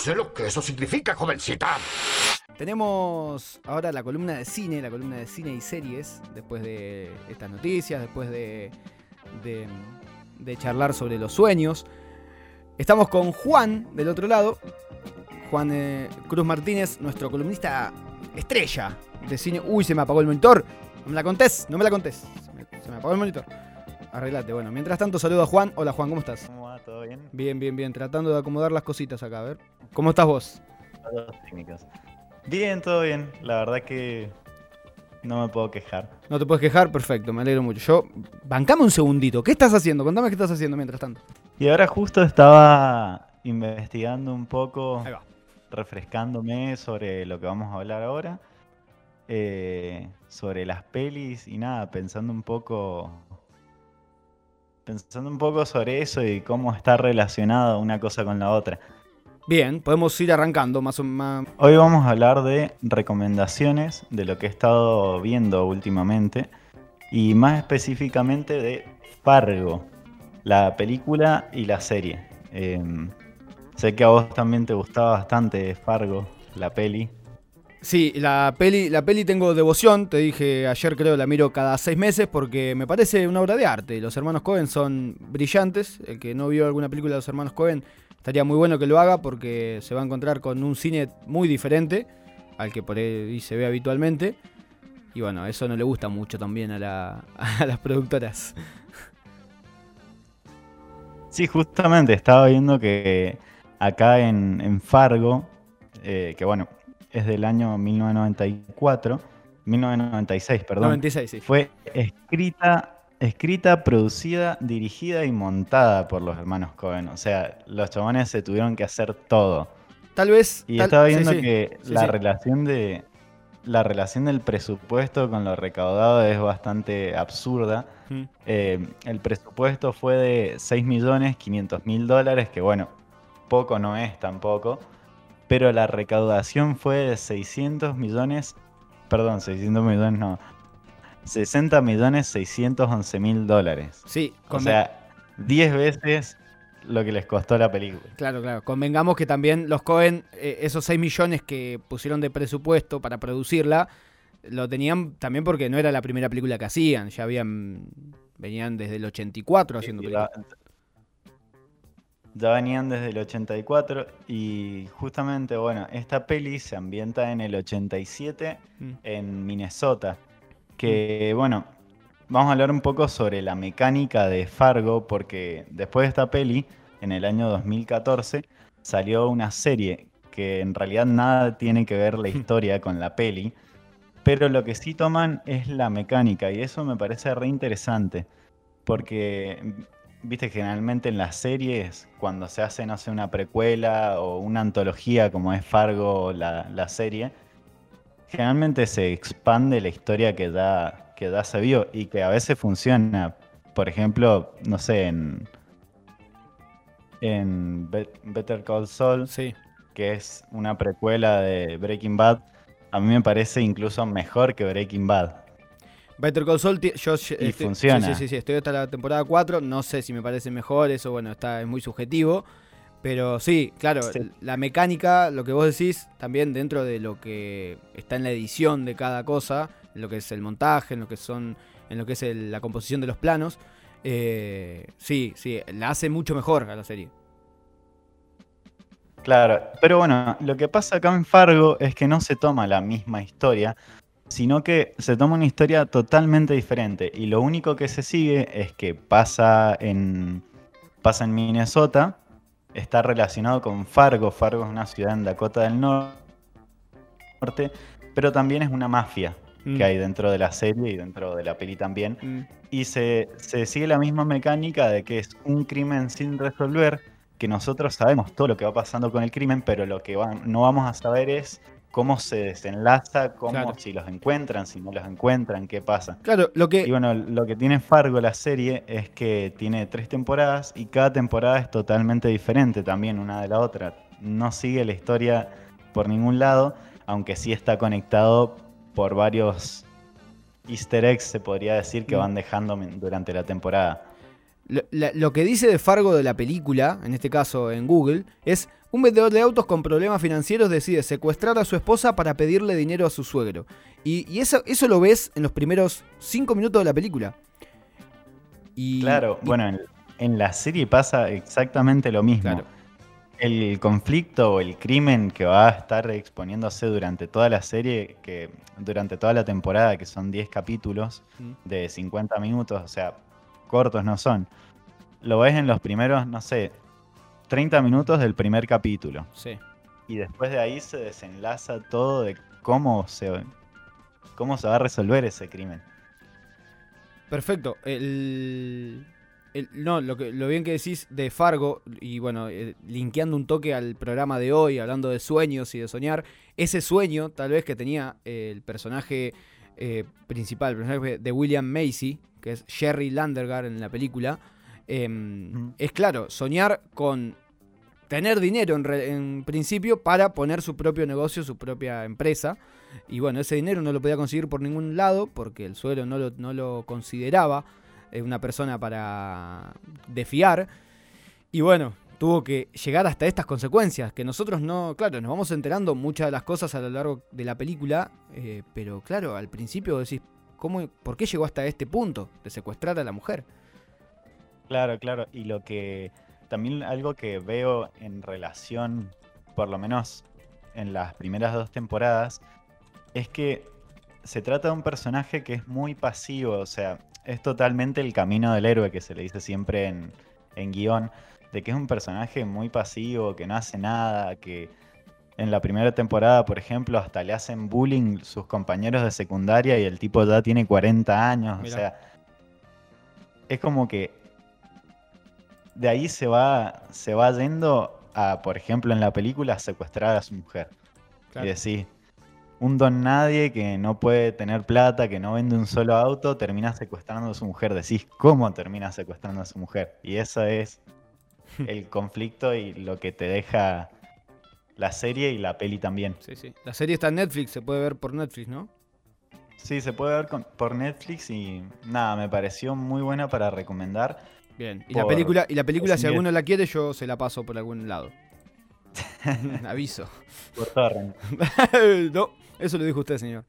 sé lo que eso significa, jovencita. Tenemos ahora la columna de cine, la columna de cine y series, después de estas noticias, después de, de, de charlar sobre los sueños. Estamos con Juan del otro lado, Juan eh, Cruz Martínez, nuestro columnista estrella de cine. Uy, se me apagó el monitor. No me la contés, no me la contés. Se me, se me apagó el monitor. Arreglate. Bueno, mientras tanto saludo a Juan. Hola Juan, ¿cómo estás? ¿Cómo va? ¿Todo bien? Bien, bien, bien. Tratando de acomodar las cositas acá, a ver. ¿Cómo estás vos? Todos técnicos. Bien, todo bien. La verdad que no me puedo quejar. No te puedes quejar, perfecto, me alegro mucho. Yo, bancame un segundito. ¿Qué estás haciendo? Contame qué estás haciendo mientras tanto. Y ahora justo estaba investigando un poco, refrescándome sobre lo que vamos a hablar ahora. eh, sobre las pelis y nada, pensando un poco. Pensando un poco sobre eso y cómo está relacionada una cosa con la otra. Bien, podemos ir arrancando más o menos. Hoy vamos a hablar de recomendaciones de lo que he estado viendo últimamente y más específicamente de Fargo, la película y la serie. Em, sé que a vos también te gustaba bastante Fargo, la peli. Sí, la peli, la peli tengo devoción, te dije ayer creo la miro cada seis meses porque me parece una obra de arte. Los hermanos Cohen son brillantes. El que no vio alguna película de los hermanos Cohen estaría muy bueno que lo haga porque se va a encontrar con un cine muy diferente al que por ahí se ve habitualmente. Y bueno, eso no le gusta mucho también a, la- a las productoras. Sí, justamente estaba viendo que acá en, en Fargo, eh, que bueno, es del año 1994, 1996, perdón. 96, sí. Fue escrita, escrita, producida, dirigida y montada por los hermanos Cohen. O sea, los chabones se tuvieron que hacer todo. Tal vez. Y tal- estaba viendo sí. que Sí, la relación de la relación del presupuesto con lo recaudado es bastante absurda. Mm. Eh, el presupuesto fue de 6.500.000 dólares, que bueno, poco no es tampoco. Pero la recaudación fue de 600 millones, perdón, 600 millones no, 60 millones 611 mil dólares. Sí, O sea, 10 veces lo que les costó la película. Claro, claro. Convengamos que también los Cohen, eh, esos 6 millones que pusieron de presupuesto para producirla, lo tenían también porque no era la primera película que hacían. Ya habían. Venían desde el 84 haciendo películas. ya, ya venían desde el 84 y justamente, bueno, esta peli se ambienta en el 87 Mm. en Minnesota. Que, bueno, vamos a hablar un poco sobre la mecánica de Fargo porque después de esta peli, en el año 2014, salió una serie que en realidad nada tiene que ver la historia con la peli, pero lo que sí toman es la mecánica y eso me parece re interesante porque viste generalmente en las series cuando se hace no sé una precuela o una antología como es Fargo la, la serie generalmente se expande la historia que ya que ya se vio y que a veces funciona por ejemplo no sé en en Bet- Better Call Saul Sí. que es una precuela de Breaking Bad a mí me parece incluso mejor que Breaking Bad Better Call Saul, yo estoy- sí, funciona. Sí, sí, sí, estoy hasta la temporada 4. No sé si me parece mejor, eso bueno, está es muy subjetivo. Pero sí, claro, Sí. la mecánica, lo que vos decís, también dentro de lo que está en la edición de cada cosa, en lo que es el montaje, en lo que son, en lo que es el- la composición de los planos, eh, sí, sí, la hace mucho mejor a la serie. Claro, pero bueno, lo que pasa acá en Fargo es que no se toma la misma historia, sino que se toma una historia totalmente diferente. Y lo único que se sigue es que pasa en, pasa en Minnesota, está relacionado con Fargo. Fargo es una ciudad en Dakota del Nor- Norte, pero también es una mafia Mm, que hay dentro de la serie y dentro de la peli también. mm, Y se, se sigue la misma mecánica de que es un crimen sin resolver, que nosotros sabemos todo lo que va pasando con el crimen, pero lo que va- no vamos a saber es cómo se desenlaza, cómo Claro. si los encuentran, si no los encuentran, qué pasa. Claro, lo que... Y bueno, lo que tiene Fargo la serie es que tiene tres temporadas y cada temporada es totalmente diferente también una de la otra. No sigue la historia por ningún lado, aunque sí está conectado por varios easter eggs, se podría decir, que Mm. van dejando durante la temporada. Lo, la- lo que dice de Fargo de la película, en este caso en Google, es un vendedor de autos con problemas financieros decide secuestrar a su esposa para pedirle dinero a su suegro. Y, y eso, eso lo ves en los primeros cinco minutos de la película. Y, Claro, y- bueno, en, en la serie pasa exactamente lo mismo. Claro. El conflicto o el crimen que va a estar exponiéndose durante toda la serie, que durante toda la temporada, que son 10 capítulos Mm. de 50 minutos, o sea, cortos no son. Lo ves en los primeros, no sé, 30 minutos del primer capítulo. Sí. Y después de ahí se desenlaza todo de cómo se, cómo se va a resolver ese crimen. Perfecto. El, el- no, lo, que, lo bien que decís de Fargo, y bueno, eh, linkeando un toque al programa de hoy, hablando de sueños y de soñar, ese sueño tal vez que tenía eh, el personaje eh, principal, el personaje de William Macy, que es Jerry Landergar en la película, em, es claro, soñar con tener dinero en, re- en principio para poner su propio negocio, su propia empresa. Y bueno, ese dinero no lo podía conseguir por ningún lado porque el suegro no lo, no lo consideraba eh, una persona para de fiar. Y bueno, tuvo que llegar hasta estas consecuencias, que nosotros no, claro, nos vamos enterando muchas de las cosas a lo largo de la película, eh, pero claro, al principio decís, ¿cómo, ¿por qué llegó hasta este punto de secuestrar a la mujer? Claro, claro. Y lo que también algo que veo en relación, por lo menos en las primeras dos temporadas, es que se trata de un personaje que es muy pasivo, o sea, es totalmente el camino del héroe que se le dice siempre en, en guion, de que es un personaje muy pasivo, que no hace nada, que en la primera temporada, por ejemplo, hasta le hacen bullying sus compañeros de secundaria y el tipo ya tiene 40 años, Mirá. o sea, es como que de ahí se va, se va yendo a, por ejemplo, en la película, a secuestrar a su mujer. Claro. Y decís, un don nadie que no puede tener plata, que no vende un solo auto, termina secuestrando a su mujer. Decís, ¿cómo termina secuestrando a su mujer? Y eso es el conflicto y lo que te deja la serie y la peli también. Sí, sí. La serie está en Netflix, se puede ver por Netflix, ¿no? Sí, se puede ver con- por Netflix y nada, me pareció muy buena para recomendar. Bien. Y la película, y la película si Bien. alguno la quiere, yo se la paso por algún lado. Aviso. Por torrent. no, eso lo dijo usted, señor.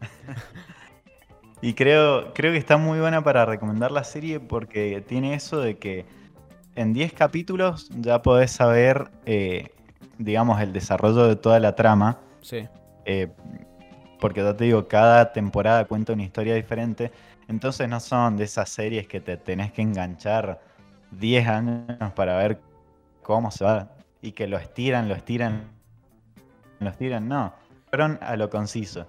Y creo, creo que está muy buena para recomendar la serie porque tiene eso de que en 10 capítulos ya podés saber, eh, digamos, el desarrollo de toda la trama. Sí. eh, porque ya te digo, cada temporada cuenta una historia diferente. Entonces no son de esas series que te tenés que enganchar 10 años para ver cómo se va. Y que lo estiran, lo estiran, lo estiran. No, fueron a lo conciso.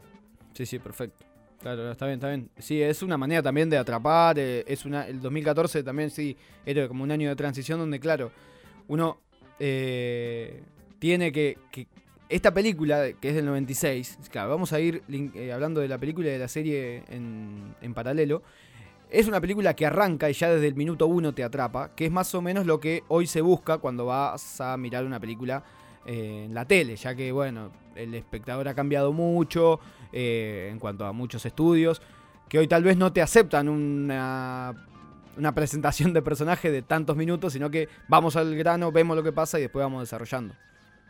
Sí, sí, perfecto. Claro, está bien, está bien. Sí, es una manera también de atrapar. eh, es una, el 2014 también, sí, era como un año de transición donde, claro, uno eh, tiene que, que- Esta película, que es del 96, claro, vamos a ir eh, hablando de la película y de la serie en, en paralelo. Es una película que arranca y ya desde el minuto uno te atrapa, que es más o menos lo que hoy se busca cuando vas a mirar una película eh, en la tele, ya que, bueno, el espectador ha cambiado mucho eh, en cuanto a muchos estudios, que hoy tal vez no te aceptan una, una presentación de personaje de tantos minutos, sino que vamos al grano, vemos lo que pasa y después vamos desarrollando.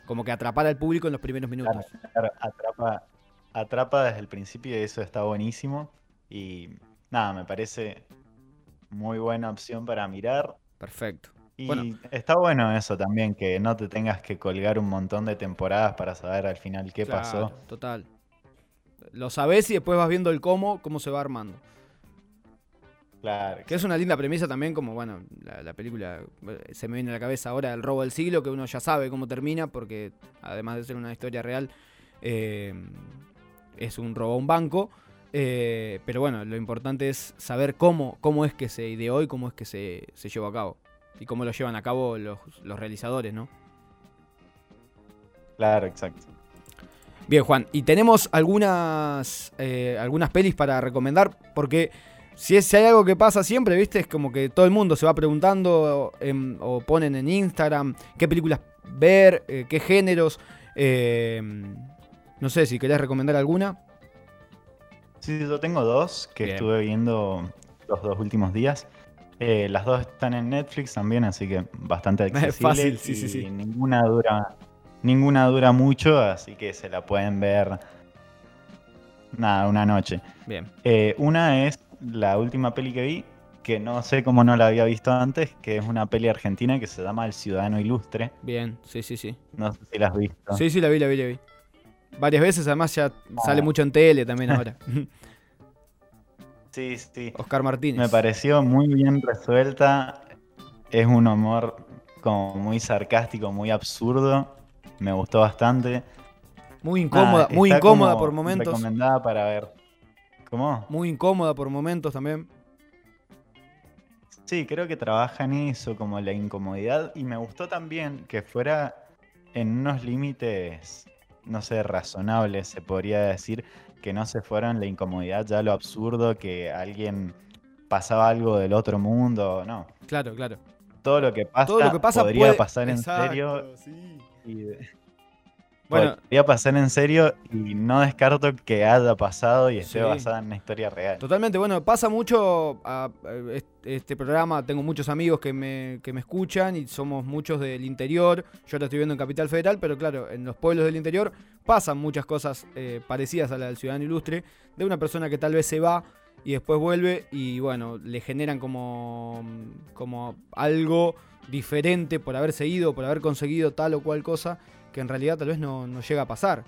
Como que atrapar al público en los primeros minutos. Claro, atrapa, atrapa desde el principio y eso está buenísimo. Y nada, me parece muy buena opción para mirar. Perfecto. Y Bueno. está bueno eso también, que no te tengas que colgar un montón de temporadas para saber al final qué pasó. Total. Lo sabés y después vas viendo el cómo, cómo se va armando. Claro, Que es una linda premisa también, como bueno, la, la película eh, se me viene a la cabeza ahora el robo del siglo, que uno ya sabe cómo termina, porque además de ser una historia real, eh, es un robo a un banco. eh, pero bueno, lo importante es saber cómo, cómo es que se ideó y cómo es que se, se llevó a cabo. Y cómo lo llevan a cabo los, los realizadores, ¿no? claro, exacto. Bien, Juan, y tenemos algunas, eh, algunas pelis para recomendar, porque si, es- si hay algo que pasa siempre, ¿viste? Es como que todo el mundo se va preguntando em, o ponen en Instagram qué películas ver, eh, qué géneros. eh, no sé si querés recomendar alguna. Sí, yo tengo dos que Bien. estuve viendo los dos últimos días. Eh, las dos están en Netflix también, así que bastante Es accesible. fácil, sí, sí, sí. Ninguna dura, ninguna dura mucho, así que se la pueden ver. Nada, una noche. Bien. Eh, una es la última peli que vi, que no sé cómo no la había visto antes, que es una peli argentina que se llama El Ciudadano Ilustre. Bien, sí, sí, sí. No sé si la has visto. Sí, sí, la vi, la vi, la vi. Varias veces, además ya sale Ah. mucho en tele también ahora. sí, sí. Oscar Martínez. Me pareció muy bien resuelta. Es un humor como muy sarcástico, muy absurdo. Me gustó bastante. Muy incómoda, muy incómoda por momentos. Recomendada para ver. ¿Cómo? Muy incómoda por momentos también. Sí, creo que trabaja en eso, como la incomodidad. Y me gustó también que fuera en unos límites, no sé, razonables, se podría decir. Que no se fueran la incomodidad, ya lo absurdo, que alguien pasaba algo del otro mundo. No. Claro, claro. Todo lo que pasa, Todo lo que pasa podría puede- pasar en serio. sí. y- Bueno, podría pasar en serio y no descarto que haya pasado y esté Sí. basada en una historia real. Totalmente, bueno, pasa mucho a, a est- este programa, tengo muchos amigos que me, que me escuchan y somos muchos del interior, yo ahora estoy viviendo en Capital Federal, pero claro, en los pueblos del interior pasan muchas cosas eh, parecidas a la del Ciudadano Ilustre, de una persona que tal vez se va y después vuelve y bueno, le generan como, como algo diferente por haberse ido, por haber conseguido tal o cual cosa, que en realidad tal vez no, no llega a pasar.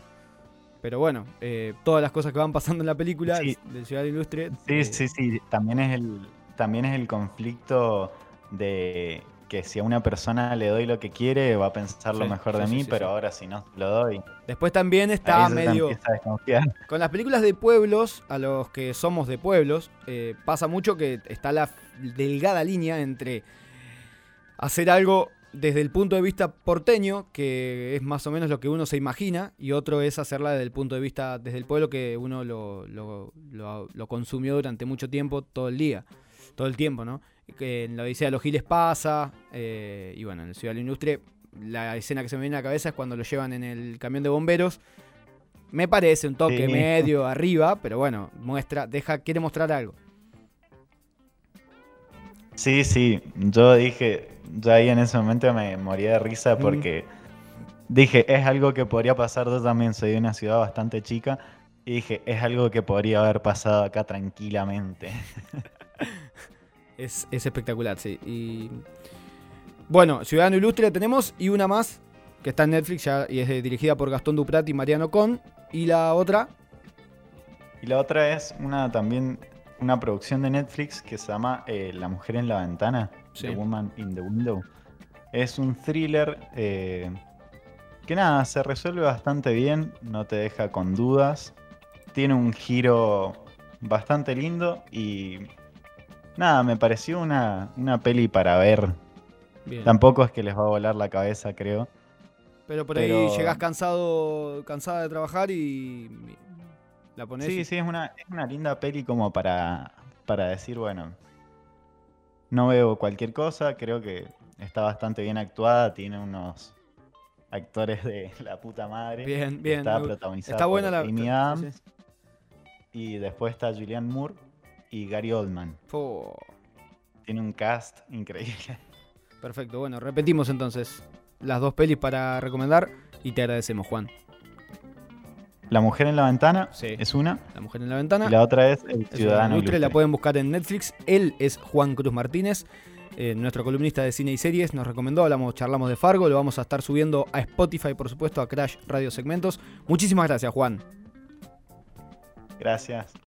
Pero bueno, eh, todas las cosas que van pasando en la película Sí. del Ciudadano Ilustre. Sí, eh, sí, sí. También es el, también es el conflicto de que si a una persona le doy lo que quiere, va a pensar lo mejor sí, de mí, pero ahora si no lo doy, Después también está medio. a. Con las películas de pueblos, a los que somos de pueblos, eh, pasa mucho que está la delgada línea entre hacer algo desde el punto de vista porteño, que es más o menos lo que uno se imagina, y otro es hacerla desde el punto de vista desde el pueblo que uno lo, lo- lo- lo consumió durante mucho tiempo, todo el día, todo el tiempo, ¿no? En la Odisea de los Giles pasa, eh, y bueno, en el Ciudad de la Industria, la escena que se me viene a la cabeza es cuando lo llevan en el camión de bomberos. Me parece un toque Sí. medio arriba, pero bueno, muestra, deja, quiere mostrar algo. Sí, sí. Yo dije, yo ahí en ese momento me moría de risa Mm. porque dije, es algo que podría pasar. Yo también soy de una ciudad bastante chica. Y dije, es algo que podría haber pasado acá tranquilamente. Es, es espectacular, sí. Y bueno, Ciudadano Ilustre tenemos y una más que está en Netflix ya y es dirigida por Gastón Duprat y Mariano Con. Y la otra, Y la otra es una también una producción de Netflix que se llama eh, La mujer en la ventana, Sí. The Woman in the Window. Es un thriller eh, que nada, se resuelve bastante bien, no te deja con dudas. Tiene un giro bastante lindo y nada, me pareció una, una peli para ver. bien. Tampoco es que les va a volar la cabeza, creo. pero por ahí llegás cansado, cansada de trabajar y la. Sí, sí, es una, es una linda peli como para, para decir, bueno, no veo cualquier cosa, creo que está bastante bien actuada, tiene unos actores de la puta madre. Bien, bien. Está protagonizada está buena por la. Amy sí, Adams, sí. y después está Julianne Moore y Gary Oldman. Tiene un cast increíble. perfecto, bueno, repetimos entonces las dos pelis para recomendar y te agradecemos, Juan. La mujer en la ventana Sí. es una, La mujer en la ventana. y la otra es El Ciudadano ilustre, la pueden buscar en Netflix. Él es Juan Cruz Martínez, eh, nuestro columnista de cine y series. Nos recomendó, hablamos, charlamos de Fargo. Lo vamos a estar subiendo a Spotify, por supuesto, a Crash Radio Segmentos. Muchísimas gracias, Juan. Gracias.